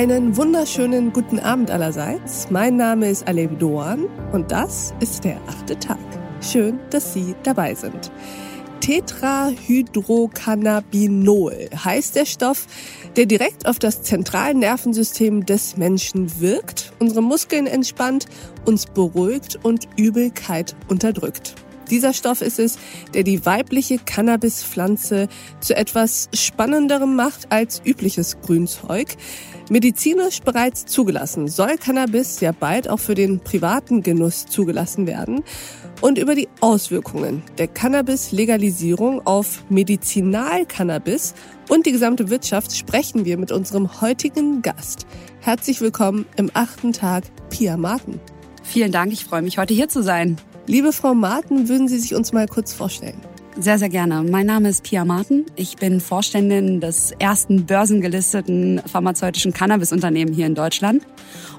Einen wunderschönen guten Abend allerseits. Mein Name ist Alev Doan und das ist der achte Tag. Schön, dass Sie dabei sind. Tetrahydrocannabinol heißt der Stoff, der direkt auf das Zentralnervensystem des Menschen wirkt, unsere Muskeln entspannt, uns beruhigt und Übelkeit unterdrückt. Dieser Stoff ist es, der die weibliche Cannabispflanze zu etwas Spannenderem macht als übliches Grünzeug. Medizinisch bereits zugelassen soll Cannabis ja bald auch für den privaten Genuss zugelassen werden. Und über die Auswirkungen der Cannabis-Legalisierung auf Medizinalcannabis und die gesamte Wirtschaft sprechen wir mit unserem heutigen Gast. Herzlich willkommen im achten Tag, Pia Martin. Vielen Dank, ich freue mich, heute hier zu sein. Liebe Frau Martin, würden Sie sich uns mal kurz vorstellen? Sehr, sehr gerne. Mein Name ist Pia Martin. Ich bin Vorständin des ersten börsengelisteten pharmazeutischen Cannabis-Unternehmens hier in Deutschland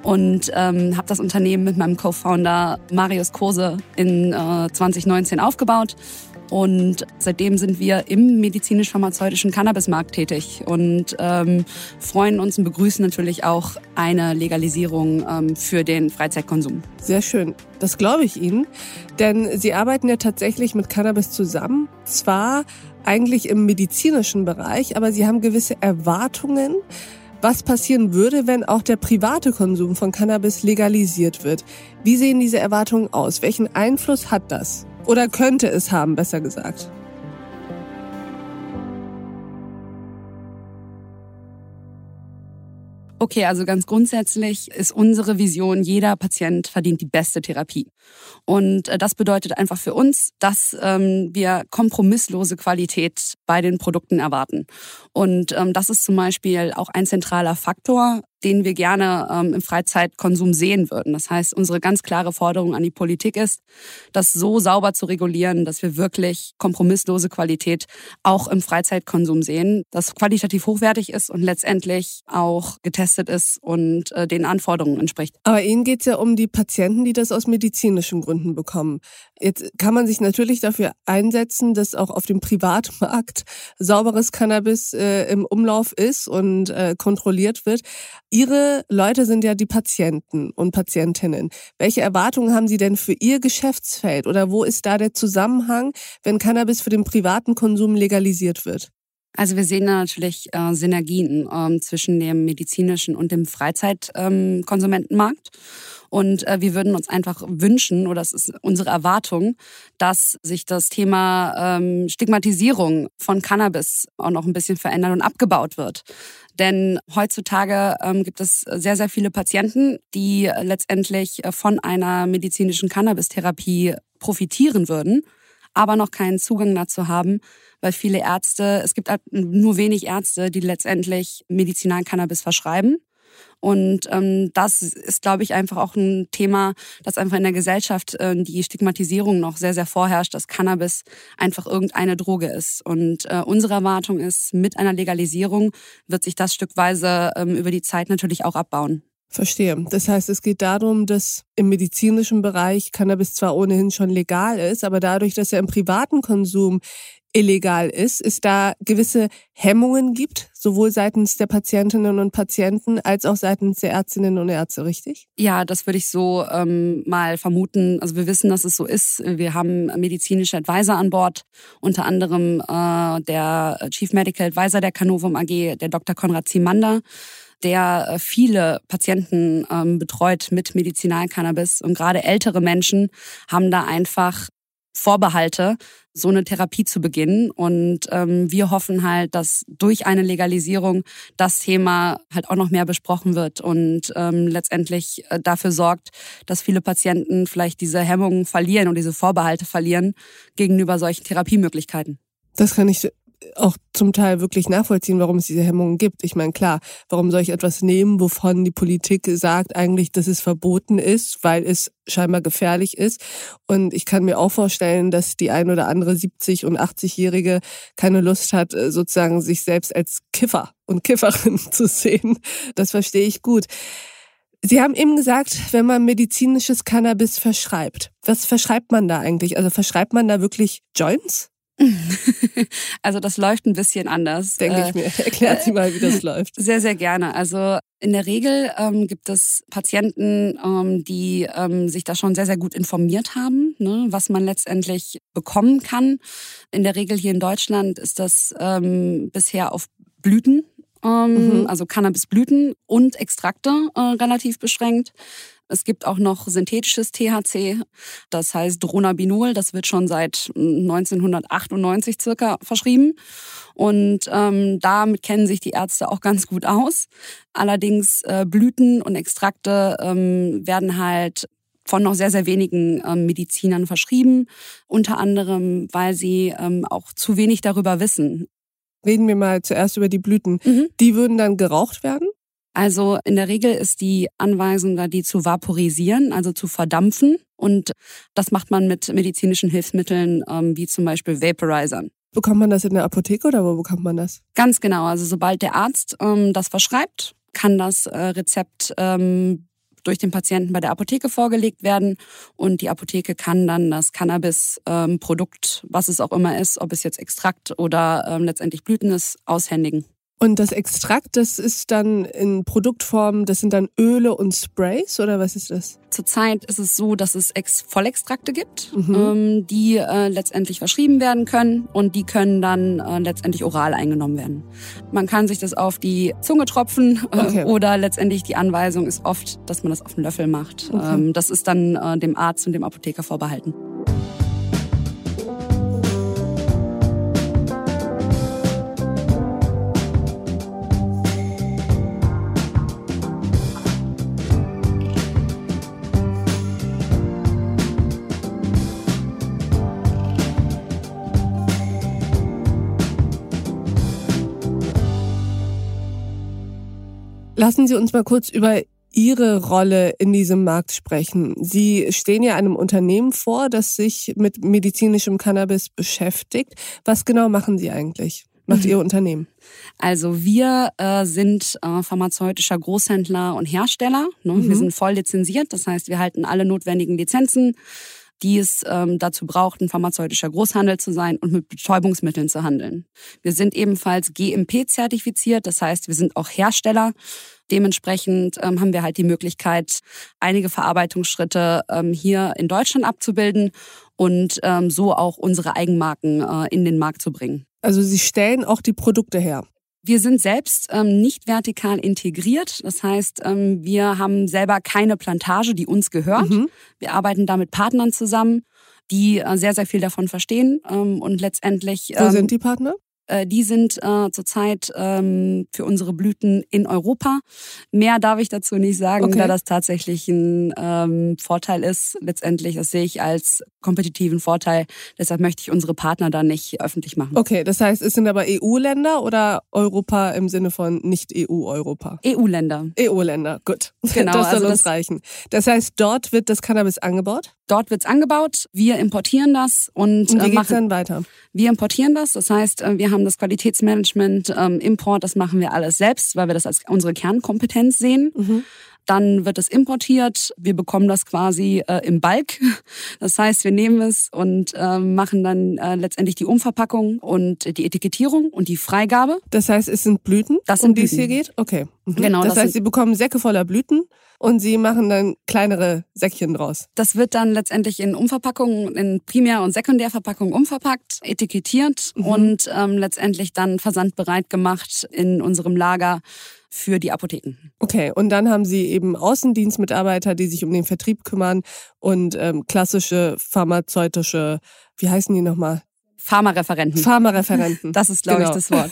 und ähm, habe das Unternehmen mit meinem Co-Founder Marius Kose in äh, 2019 aufgebaut. Und seitdem sind wir im medizinisch-pharmazeutischen Cannabismarkt tätig und ähm, freuen uns und begrüßen natürlich auch eine Legalisierung ähm, für den Freizeitkonsum. Sehr schön. Das glaube ich Ihnen. Denn Sie arbeiten ja tatsächlich mit Cannabis zusammen. Zwar eigentlich im medizinischen Bereich, aber Sie haben gewisse Erwartungen was passieren würde, wenn auch der private Konsum von Cannabis legalisiert wird. Wie sehen diese Erwartungen aus? Welchen Einfluss hat das? Oder könnte es haben, besser gesagt. Okay, also ganz grundsätzlich ist unsere Vision, jeder Patient verdient die beste Therapie. Und äh, das bedeutet einfach für uns, dass ähm, wir kompromisslose Qualität bei den Produkten erwarten. Und ähm, das ist zum Beispiel auch ein zentraler Faktor, den wir gerne ähm, im Freizeitkonsum sehen würden. Das heißt, unsere ganz klare Forderung an die Politik ist, das so sauber zu regulieren, dass wir wirklich kompromisslose Qualität auch im Freizeitkonsum sehen, das qualitativ hochwertig ist und letztendlich auch getestet ist und äh, den Anforderungen entspricht. Aber Ihnen geht es ja um die Patienten, die das aus medizinischen Gründen bekommen. Jetzt kann man sich natürlich dafür einsetzen, dass auch auf dem Privatmarkt sauberes Cannabis äh, im Umlauf ist und äh, kontrolliert wird. Ihre Leute sind ja die Patienten und Patientinnen. Welche Erwartungen haben Sie denn für Ihr Geschäftsfeld oder wo ist da der Zusammenhang, wenn Cannabis für den privaten Konsum legalisiert wird? Also wir sehen da natürlich äh, Synergien ähm, zwischen dem medizinischen und dem Freizeitkonsumentenmarkt. Ähm, und äh, wir würden uns einfach wünschen, oder es ist unsere Erwartung, dass sich das Thema ähm, Stigmatisierung von Cannabis auch noch ein bisschen verändert und abgebaut wird. Denn heutzutage ähm, gibt es sehr, sehr viele Patienten, die letztendlich äh, von einer medizinischen Cannabis-Therapie profitieren würden, aber noch keinen Zugang dazu haben, weil viele Ärzte, es gibt halt nur wenig Ärzte, die letztendlich Medizinalcannabis verschreiben. Und ähm, das ist, glaube ich, einfach auch ein Thema, das einfach in der Gesellschaft äh, die Stigmatisierung noch sehr, sehr vorherrscht, dass Cannabis einfach irgendeine Droge ist. Und äh, unsere Erwartung ist, mit einer Legalisierung wird sich das stückweise ähm, über die Zeit natürlich auch abbauen. Verstehe. Das heißt, es geht darum, dass im medizinischen Bereich Cannabis zwar ohnehin schon legal ist, aber dadurch, dass er im privaten Konsum illegal ist, es da gewisse Hemmungen gibt, sowohl seitens der Patientinnen und Patienten als auch seitens der Ärztinnen und Ärzte, richtig? Ja, das würde ich so ähm, mal vermuten. Also wir wissen, dass es so ist. Wir haben medizinische Advisor an Bord, unter anderem äh, der Chief Medical Advisor der Canovum AG, der Dr. Konrad Zimander der äh, viele Patienten ähm, betreut mit Medizinalcannabis und gerade ältere Menschen haben da einfach Vorbehalte, so eine Therapie zu beginnen. Und ähm, wir hoffen halt, dass durch eine Legalisierung das Thema halt auch noch mehr besprochen wird und ähm, letztendlich äh, dafür sorgt, dass viele Patienten vielleicht diese Hemmungen verlieren und diese Vorbehalte verlieren gegenüber solchen Therapiemöglichkeiten. Das kann ich auch zum Teil wirklich nachvollziehen, warum es diese Hemmungen gibt. Ich meine, klar, warum soll ich etwas nehmen, wovon die Politik sagt eigentlich, dass es verboten ist, weil es scheinbar gefährlich ist. Und ich kann mir auch vorstellen, dass die ein oder andere 70- und 80-Jährige keine Lust hat, äh, sozusagen sich selbst als Kiffer und Kifferin zu sehen. Das verstehe ich gut. Sie haben eben gesagt, wenn man medizinisches Cannabis verschreibt, was verschreibt man da eigentlich? Also verschreibt man da wirklich Joints? also das läuft ein bisschen anders. Denke ich mir. Erklärt Sie mal, wie das läuft. Sehr, sehr gerne. Also in der Regel ähm, gibt es Patienten, ähm, die ähm, sich da schon sehr, sehr gut informiert haben, ne, was man letztendlich bekommen kann. In der Regel hier in Deutschland ist das ähm, bisher auf Blüten ähm, mhm. also Cannabisblüten und Extrakte äh, relativ beschränkt. Es gibt auch noch synthetisches THC, das heißt Dronabinol, das wird schon seit 1998 circa verschrieben. Und ähm, damit kennen sich die Ärzte auch ganz gut aus. Allerdings äh, Blüten und Extrakte ähm, werden halt von noch sehr, sehr wenigen ähm, Medizinern verschrieben, unter anderem, weil sie ähm, auch zu wenig darüber wissen. Reden wir mal zuerst über die Blüten. Mhm. Die würden dann geraucht werden? Also in der Regel ist die Anweisung da, die zu vaporisieren, also zu verdampfen. Und das macht man mit medizinischen Hilfsmitteln, ähm, wie zum Beispiel Vaporizern. Bekommt man das in der Apotheke oder wo bekommt man das? Ganz genau. Also sobald der Arzt ähm, das verschreibt, kann das äh, Rezept ähm, durch den Patienten bei der Apotheke vorgelegt werden und die Apotheke kann dann das Cannabis-Produkt, ähm, was es auch immer ist, ob es jetzt Extrakt oder ähm, letztendlich Blüten ist, aushändigen. Und das Extrakt, das ist dann in Produktform, das sind dann Öle und Sprays oder was ist das? Zurzeit ist es so, dass es Ex Vollextrakte gibt, mhm. ähm, die äh, letztendlich verschrieben werden können und die können dann äh, letztendlich oral eingenommen werden. Man kann sich das auf die Zunge tropfen äh, okay. oder letztendlich die Anweisung ist oft, dass man das auf den Löffel macht. Okay. Ähm, das ist dann äh, dem Arzt und dem Apotheker vorbehalten. Lassen Sie uns mal kurz über Ihre Rolle in diesem Markt sprechen. Sie stehen ja einem Unternehmen vor, das sich mit medizinischem Cannabis beschäftigt. Was genau machen Sie eigentlich? Macht Ihr Unternehmen? Also wir äh, sind äh, pharmazeutischer Großhändler und Hersteller. Ne? Mhm. Wir sind voll lizenziert, das heißt, wir halten alle notwendigen Lizenzen die es ähm, dazu braucht, ein pharmazeutischer Großhandel zu sein und mit Betäubungsmitteln zu handeln. Wir sind ebenfalls GMP-zertifiziert, das heißt, wir sind auch Hersteller. Dementsprechend ähm, haben wir halt die Möglichkeit, einige Verarbeitungsschritte ähm, hier in Deutschland abzubilden und ähm, so auch unsere Eigenmarken äh, in den Markt zu bringen. Also Sie stellen auch die Produkte her. Wir sind selbst ähm, nicht vertikal integriert. Das heißt, ähm, wir haben selber keine Plantage, die uns gehört. Mhm. Wir arbeiten da mit Partnern zusammen, die äh, sehr, sehr viel davon verstehen ähm, und letztendlich. Wo sind die Partner? Äh, die sind äh, zurzeit ähm, für unsere Blüten in Europa. Mehr darf ich dazu nicht sagen, okay. da das tatsächlich ein ähm, Vorteil ist. Letztendlich, das sehe ich als kompetitiven Vorteil. Deshalb möchte ich unsere Partner da nicht öffentlich machen. Okay, das heißt, es sind aber EU-Länder oder Europa im Sinne von nicht EU-Europa? EU-Länder. EU-Länder, gut. Genau. Das soll also uns das reichen. Das heißt, dort wird das Cannabis angebaut? Dort wird's angebaut. Wir importieren das und, und wie äh, machen, dann weiter? Wir importieren das. Das heißt, äh, wir haben das Qualitätsmanagement, ähm, Import, das machen wir alles selbst, weil wir das als unsere Kernkompetenz sehen. Mhm. Dann wird es importiert. Wir bekommen das quasi äh, im Balk. Das heißt, wir nehmen es und äh, machen dann äh, letztendlich die Umverpackung und die Etikettierung und die Freigabe. Das heißt, es sind Blüten, das sind um die es hier geht? Okay. Mhm. Genau. Das, das heißt, Sie bekommen Säcke voller Blüten und Sie machen dann kleinere Säckchen draus. Das wird dann letztendlich in Umverpackungen, in Primär- und Sekundärverpackungen umverpackt, etikettiert mhm. und ähm, letztendlich dann versandbereit gemacht in unserem Lager für die Apotheken. Okay, und dann haben Sie eben Außendienstmitarbeiter, die sich um den Vertrieb kümmern und ähm, klassische pharmazeutische, wie heißen die nochmal? Pharmareferenten. Pharmareferenten. Das ist, glaube genau. ich, das Wort.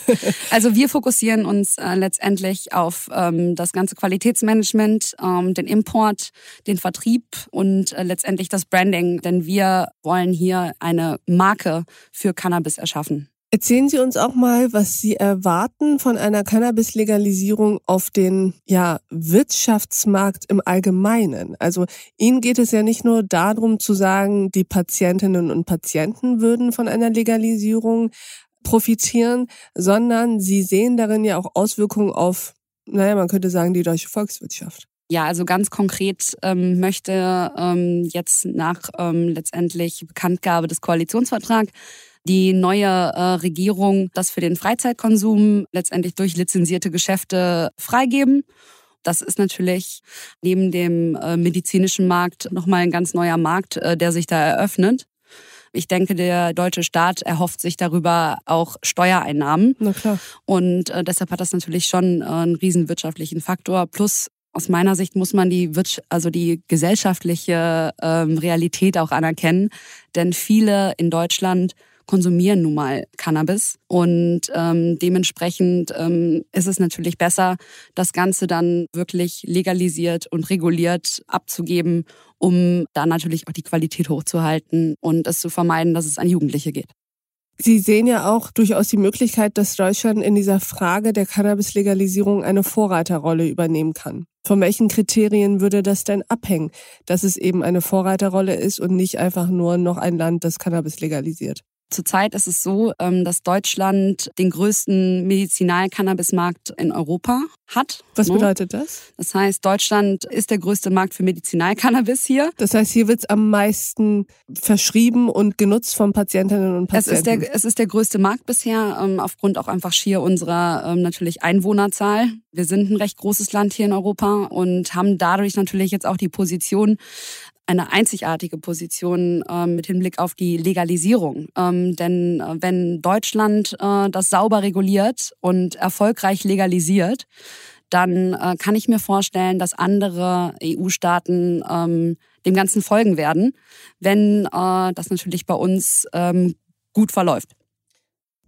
Also wir fokussieren uns äh, letztendlich auf ähm, das ganze Qualitätsmanagement, ähm, den Import, den Vertrieb und äh, letztendlich das Branding, denn wir wollen hier eine Marke für Cannabis erschaffen. Erzählen Sie uns auch mal, was Sie erwarten von einer Cannabis-Legalisierung auf den ja, Wirtschaftsmarkt im Allgemeinen. Also Ihnen geht es ja nicht nur darum zu sagen, die Patientinnen und Patienten würden von einer Legalisierung profitieren, sondern Sie sehen darin ja auch Auswirkungen auf, naja, man könnte sagen, die deutsche Volkswirtschaft. Ja, also ganz konkret ähm, möchte ähm, jetzt nach ähm, letztendlich Bekanntgabe des Koalitionsvertrags die neue äh, Regierung das für den Freizeitkonsum letztendlich durch lizenzierte Geschäfte freigeben. Das ist natürlich neben dem äh, medizinischen Markt nochmal ein ganz neuer Markt, äh, der sich da eröffnet. Ich denke, der deutsche Staat erhofft sich darüber auch Steuereinnahmen. Na klar. Und äh, deshalb hat das natürlich schon äh, einen riesen wirtschaftlichen Faktor. Plus aus meiner Sicht muss man die, also die gesellschaftliche ähm, Realität auch anerkennen. Denn viele in Deutschland konsumieren nun mal Cannabis. Und ähm, dementsprechend ähm, ist es natürlich besser, das Ganze dann wirklich legalisiert und reguliert abzugeben, um da natürlich auch die Qualität hochzuhalten und es zu vermeiden, dass es an Jugendliche geht. Sie sehen ja auch durchaus die Möglichkeit, dass Deutschland in dieser Frage der Cannabis-Legalisierung eine Vorreiterrolle übernehmen kann. Von welchen Kriterien würde das denn abhängen, dass es eben eine Vorreiterrolle ist und nicht einfach nur noch ein Land, das Cannabis legalisiert? Zurzeit ist es so, ähm, dass Deutschland den größten Medizinal-Cannabis-Markt in Europa hat. Was ne? bedeutet das? Das heißt, Deutschland ist der größte Markt für Medizinal-Cannabis hier. Das heißt, hier wird es am meisten verschrieben und genutzt von Patientinnen und Patienten. Es ist der, es ist der größte Markt bisher, ähm, aufgrund auch einfach schier unserer ähm, natürlich Einwohnerzahl. Wir sind ein recht großes Land hier in Europa und haben dadurch natürlich jetzt auch die Position, eine einzigartige Position äh, mit Hinblick auf die Legalisierung. Ähm, denn äh, wenn Deutschland äh, das sauber reguliert und erfolgreich legalisiert, dann äh, kann ich mir vorstellen, dass andere EU-Staaten ähm, dem Ganzen folgen werden, wenn äh, das natürlich bei uns ähm, gut verläuft.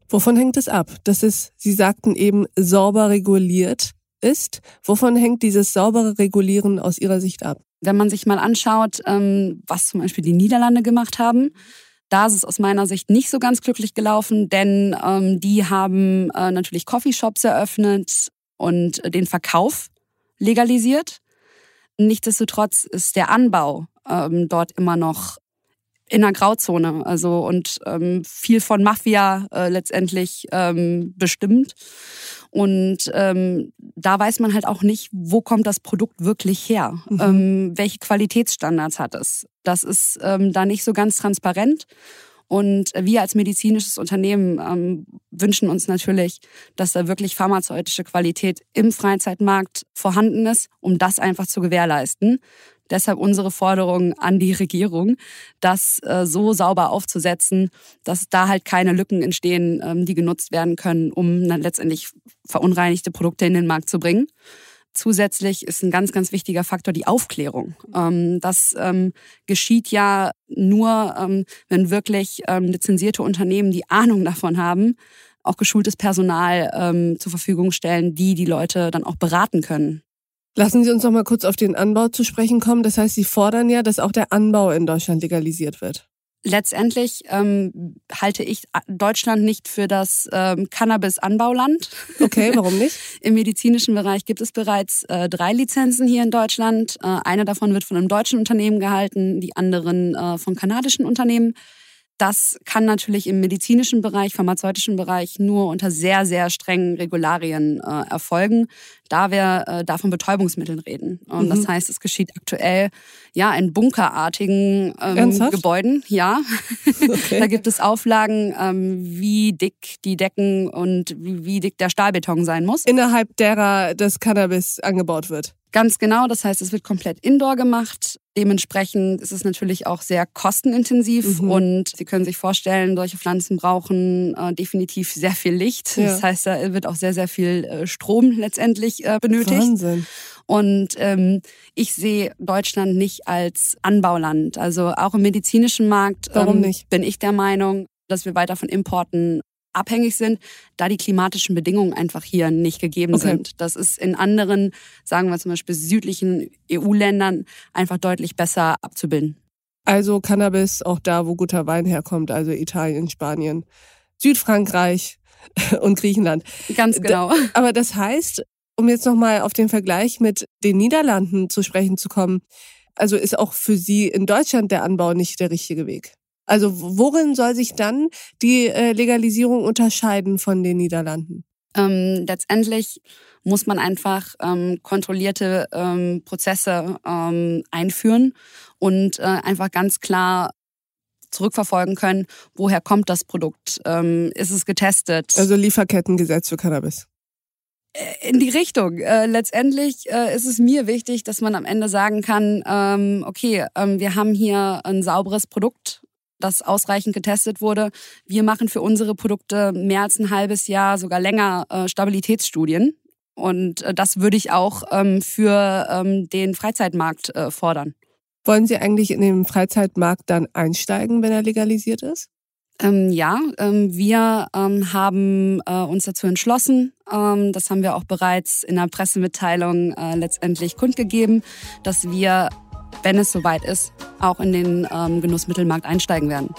Wovon hängt es ab? Dass es, Sie sagten eben, sauber reguliert ist. Wovon hängt dieses saubere Regulieren aus Ihrer Sicht ab? Wenn man sich mal anschaut, ähm, was zum Beispiel die Niederlande gemacht haben, da ist es aus meiner Sicht nicht so ganz glücklich gelaufen, denn ähm, die haben äh, natürlich Coffeeshops eröffnet und den Verkauf legalisiert. Nichtsdestotrotz ist der Anbau ähm, dort immer noch in einer Grauzone, also und ähm, viel von Mafia äh, letztendlich ähm, bestimmt. Und ähm, da weiß man halt auch nicht, wo kommt das Produkt wirklich her? Mhm. Ähm, welche Qualitätsstandards hat es? Das ist ähm, da nicht so ganz transparent. Und wir als medizinisches Unternehmen ähm, wünschen uns natürlich, dass da wirklich pharmazeutische Qualität im Freizeitmarkt vorhanden ist, um das einfach zu gewährleisten. Deshalb unsere Forderung an die Regierung, das äh, so sauber aufzusetzen, dass da halt keine Lücken entstehen, ähm, die genutzt werden können, um dann letztendlich verunreinigte Produkte in den Markt zu bringen. Zusätzlich ist ein ganz, ganz wichtiger Faktor die Aufklärung. Ähm, das ähm, geschieht ja nur, wenn wirklich lizenzierte Unternehmen, die Ahnung davon haben, auch geschultes Personal zur Verfügung stellen, die die Leute dann auch beraten können. Lassen Sie uns noch mal kurz auf den Anbau zu sprechen kommen. Das heißt, Sie fordern ja, dass auch der Anbau in Deutschland legalisiert wird. Letztendlich ähm, halte ich Deutschland nicht für das ähm, Cannabis-Anbauland. Okay, warum nicht? Im medizinischen Bereich gibt es bereits äh, drei Lizenzen hier in Deutschland. Äh, eine davon wird von einem deutschen Unternehmen gehalten, die anderen äh, von kanadischen Unternehmen. Das kann natürlich im medizinischen Bereich, pharmazeutischen Bereich nur unter sehr, sehr strengen Regularien äh, erfolgen, da wir äh, da von Betäubungsmitteln reden. Und mhm. Das heißt, es geschieht aktuell ja in bunkerartigen ähm, Gebäuden. Ja, okay. da gibt es Auflagen, ähm, wie dick die Decken und wie, wie dick der Stahlbeton sein muss. Innerhalb derer das Cannabis angebaut wird. Ganz genau, das heißt, es wird komplett indoor gemacht. Dementsprechend ist es natürlich auch sehr kostenintensiv mhm. und Sie können sich vorstellen, solche Pflanzen brauchen äh, definitiv sehr viel Licht. Ja. Das heißt, da wird auch sehr, sehr viel äh, Strom letztendlich äh, benötigt. Wahnsinn. Und ähm, ich sehe Deutschland nicht als Anbauland. Also auch im medizinischen Markt ähm, bin ich der Meinung, dass wir weiter von Importen abhängig sind, da die klimatischen Bedingungen einfach hier nicht gegeben okay. sind. Das ist in anderen, sagen wir zum Beispiel südlichen EU-Ländern, einfach deutlich besser abzubilden. Also Cannabis auch da, wo guter Wein herkommt, also Italien, Spanien, Südfrankreich und Griechenland. Ganz genau. Aber das heißt, um jetzt nochmal auf den Vergleich mit den Niederlanden zu sprechen zu kommen, also ist auch für Sie in Deutschland der Anbau nicht der richtige Weg. Also worin soll sich dann die äh, Legalisierung unterscheiden von den Niederlanden? Ähm, letztendlich muss man einfach ähm, kontrollierte ähm, Prozesse ähm, einführen und äh, einfach ganz klar zurückverfolgen können, woher kommt das Produkt, ähm, ist es getestet. Also Lieferkettengesetz für Cannabis. Äh, in die Richtung. Äh, letztendlich äh, ist es mir wichtig, dass man am Ende sagen kann, ähm, okay, ähm, wir haben hier ein sauberes Produkt, das ausreichend getestet wurde. Wir machen für unsere Produkte mehr als ein halbes Jahr, sogar länger äh, Stabilitätsstudien. Und äh, das würde ich auch ähm, für ähm, den Freizeitmarkt äh, fordern. Wollen Sie eigentlich in den Freizeitmarkt dann einsteigen, wenn er legalisiert ist? Ähm, ja, ähm, wir ähm, haben äh, uns dazu entschlossen, ähm, das haben wir auch bereits in der Pressemitteilung äh, letztendlich kundgegeben, dass wir, wenn es soweit ist, auch in den ähm, Genussmittelmarkt einsteigen werden.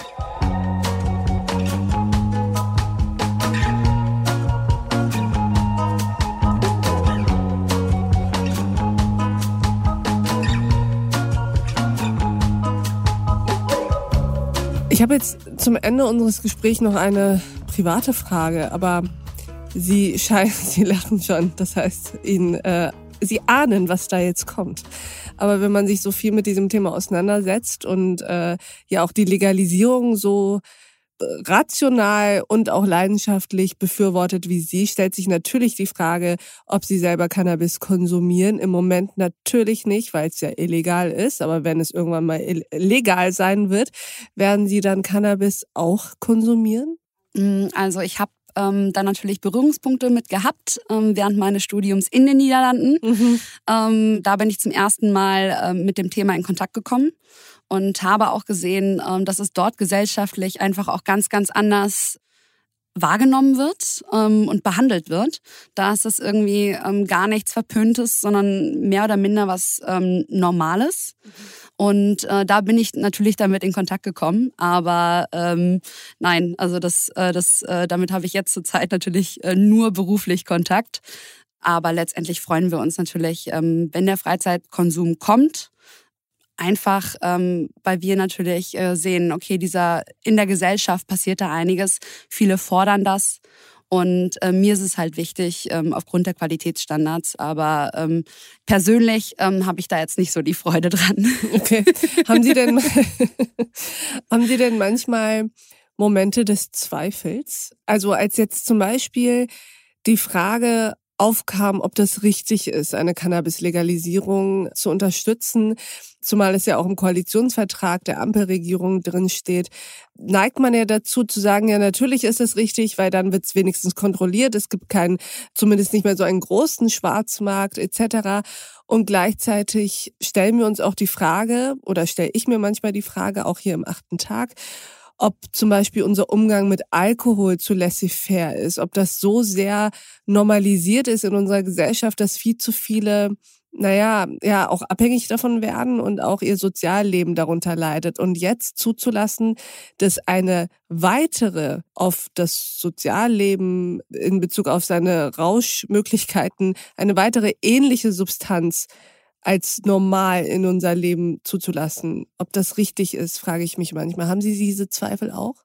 Ich habe jetzt zum Ende unseres Gesprächs noch eine private Frage, aber Sie scheinen, Sie lachen schon. Das heißt, Ihnen, äh, Sie ahnen, was da jetzt kommt. Aber wenn man sich so viel mit diesem Thema auseinandersetzt und äh, ja auch die Legalisierung so rational und auch leidenschaftlich befürwortet wie Sie, stellt sich natürlich die Frage, ob Sie selber Cannabis konsumieren. Im Moment natürlich nicht, weil es ja illegal ist. Aber wenn es irgendwann mal legal sein wird, werden Sie dann Cannabis auch konsumieren? Mm, also ich habe ähm, da natürlich Berührungspunkte mit gehabt ähm, während meines Studiums in den Niederlanden. Mhm. Ähm, da bin ich zum ersten Mal ähm, mit dem Thema in Kontakt gekommen und habe auch gesehen, ähm, dass es dort gesellschaftlich einfach auch ganz, ganz anders wahrgenommen wird ähm, und behandelt wird. Da ist das irgendwie ähm, gar nichts Verpöntes, sondern mehr oder minder was ähm, Normales. Mhm. Und äh, da bin ich natürlich damit in Kontakt gekommen. Aber ähm, nein, also das, äh, das, äh, damit habe ich jetzt zurzeit natürlich äh, nur beruflich Kontakt. Aber letztendlich freuen wir uns natürlich, ähm, wenn der Freizeitkonsum kommt Einfach, ähm, weil wir natürlich äh, sehen, okay, dieser in der Gesellschaft passiert da einiges. Viele fordern das. Und äh, mir ist es halt wichtig, ähm, aufgrund der Qualitätsstandards. Aber ähm, persönlich ähm, habe ich da jetzt nicht so die Freude dran. Okay. haben Sie denn, haben Sie denn manchmal Momente des Zweifels? Also als jetzt zum Beispiel die Frage aufkam, ob das richtig ist, eine Cannabis-Legalisierung zu unterstützen, zumal es ja auch im Koalitionsvertrag der Ampelregierung drin steht, neigt man ja dazu zu sagen, ja natürlich ist es richtig, weil dann wird es wenigstens kontrolliert, es gibt keinen, zumindest nicht mehr so einen großen Schwarzmarkt etc. Und gleichzeitig stellen wir uns auch die Frage, oder stelle ich mir manchmal die Frage, auch hier im achten Tag, ob zum Beispiel unser Umgang mit Alkohol zu laissez-faire ist, ob das so sehr normalisiert ist in unserer Gesellschaft, dass viel zu viele naja, ja, auch abhängig davon werden und auch ihr Sozialleben darunter leidet. Und jetzt zuzulassen, dass eine weitere auf das Sozialleben in Bezug auf seine Rauschmöglichkeiten, eine weitere ähnliche Substanz als normal in unser Leben zuzulassen. Ob das richtig ist, frage ich mich manchmal. Haben Sie diese Zweifel auch?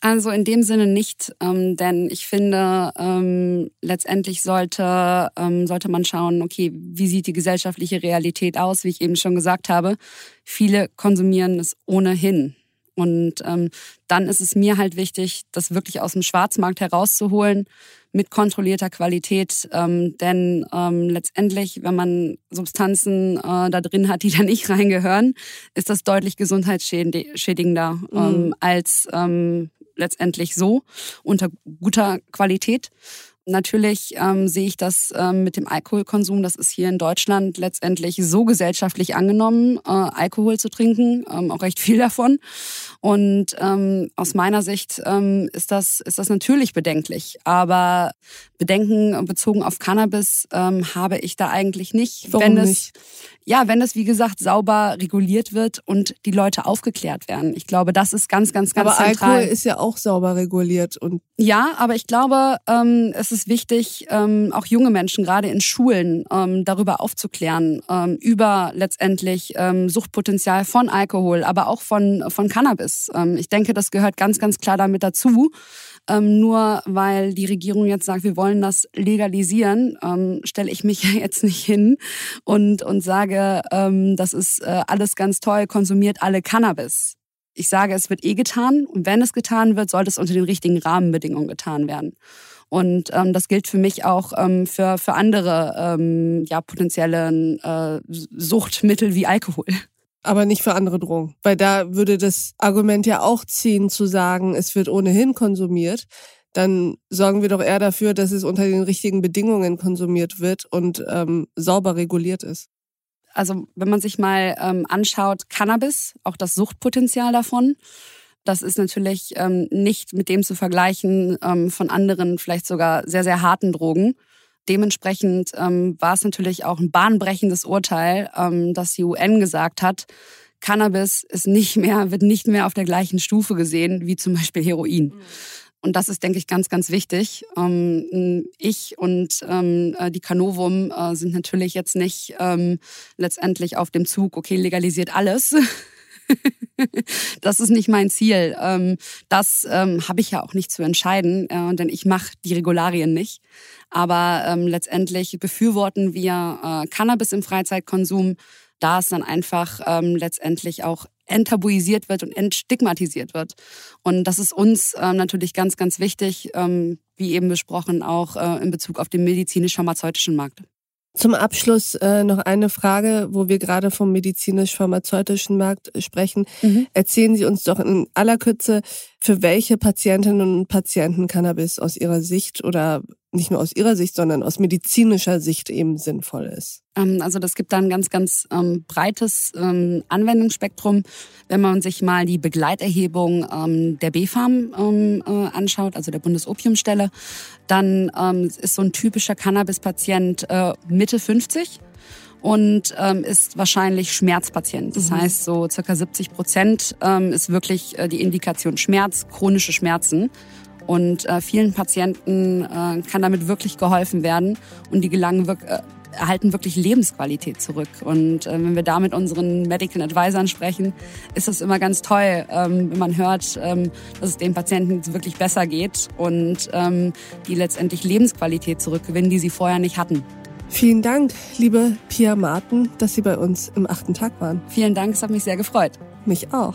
Also in dem Sinne nicht, ähm, denn ich finde, ähm, letztendlich sollte, ähm, sollte man schauen, okay, wie sieht die gesellschaftliche Realität aus, wie ich eben schon gesagt habe. Viele konsumieren es ohnehin. Und ähm, dann ist es mir halt wichtig, das wirklich aus dem Schwarzmarkt herauszuholen mit kontrollierter Qualität. Ähm, denn ähm, letztendlich, wenn man Substanzen äh, da drin hat, die da nicht reingehören, ist das deutlich gesundheitsschädigender mhm. ähm, als ähm, letztendlich so unter guter Qualität. Natürlich ähm, sehe ich das ähm, mit dem Alkoholkonsum. Das ist hier in Deutschland letztendlich so gesellschaftlich angenommen, äh, Alkohol zu trinken, ähm, auch recht viel davon. Und ähm, aus meiner Sicht ähm, ist das ist das natürlich bedenklich. Aber Bedenken bezogen auf Cannabis ähm, habe ich da eigentlich nicht. Warum wenn es, nicht? Ja, wenn es wie gesagt sauber reguliert wird und die Leute aufgeklärt werden. Ich glaube, das ist ganz, ganz, ganz aber zentral. Aber Alkohol ist ja auch sauber reguliert und ja, aber ich glaube, ähm, es ist wichtig, ähm, auch junge Menschen gerade in Schulen ähm, darüber aufzuklären ähm, über letztendlich ähm, Suchtpotenzial von Alkohol, aber auch von von Cannabis. Ähm, ich denke, das gehört ganz, ganz klar damit dazu. Ähm, nur weil die Regierung jetzt sagt, wir wollen das legalisieren, ähm, stelle ich mich ja jetzt nicht hin und, und sage, ähm, das ist äh, alles ganz toll, konsumiert alle Cannabis. ich sage, es wird eh getan. Und wenn es getan wird, sollte es unter den richtigen Rahmenbedingungen getan werden. Und ähm, das gilt für mich auch ähm, für, für andere ähm, ja, potenzielle äh, Suchtmittel wie Alkohol. Aber nicht für andere Drogen. Weil da würde das Argument ja auch ziehen, zu sagen, es wird ohnehin konsumiert. Dann sorgen wir doch eher dafür, dass es unter den richtigen Bedingungen konsumiert wird und ähm, sauber reguliert ist. Also wenn man sich mal ähm, anschaut, Cannabis, auch das Suchtpotenzial davon, das ist natürlich ähm, nicht mit dem zu vergleichen ähm, von anderen, vielleicht sogar sehr, sehr harten Drogen. Dementsprechend ähm, war es natürlich auch ein bahnbrechendes Urteil, ähm, dass die UN gesagt hat, Cannabis ist nicht mehr, wird nicht mehr auf der gleichen Stufe gesehen wie zum Beispiel Heroin. Mhm. Und das ist, denke ich, ganz, ganz wichtig. Ähm, ich und ähm, äh, die Canovum äh, sind natürlich jetzt nicht ähm, letztendlich auf dem Zug, okay, legalisiert alles, das ist nicht mein Ziel. Ähm, das ähm, habe ich ja auch nicht zu entscheiden, äh, denn ich mache die Regularien nicht. Aber ähm, letztendlich befürworten wir äh, Cannabis im Freizeitkonsum, da es dann einfach letztendlich auch enttabuisiert wird und entstigmatisiert wird. Und das ist uns natürlich ganz, ganz wichtig, wie eben besprochen, auch äh, in Bezug auf den medizinisch-pharmazeutischen Markt. Zum Abschluss äh, noch eine Frage, wo wir gerade vom medizinisch-pharmazeutischen Markt sprechen. Mhm. Erzählen Sie uns doch in aller Kürze, für welche Patientinnen und Patienten Cannabis aus Ihrer Sicht oder nicht nur aus Ihrer Sicht, sondern aus medizinischer Sicht eben sinnvoll ist? Ähm, also das gibt da ein ganz, ganz ähm, breites ähm, Anwendungsspektrum. Wenn man sich mal die Begleiterhebung ähm, der BfArM ähm, äh, anschaut, also der Bundesopiumstelle, dann ähm, ist so ein typischer Cannabis-Patient äh, Mitte 50 und ähm, ist wahrscheinlich Schmerzpatient. Das mhm. heißt, so circa 70 Prozent ähm, ist wirklich äh, die Indikation Schmerz, chronische Schmerzen. Und äh, vielen Patienten äh, kann damit wirklich geholfen werden und die gelangen wirklich, äh, erhalten wirklich Lebensqualität zurück. Und äh, wenn wir da mit unseren Medical Advisern sprechen, ist das immer ganz toll, ähm, wenn man hört, ähm, dass es den Patienten wirklich besser geht und ähm, die letztendlich Lebensqualität zurückgewinnen, die sie vorher nicht hatten. Vielen Dank, liebe Pia Marten, dass Sie bei uns im achten Tag waren. Vielen Dank, es hat mich sehr gefreut. Mich auch.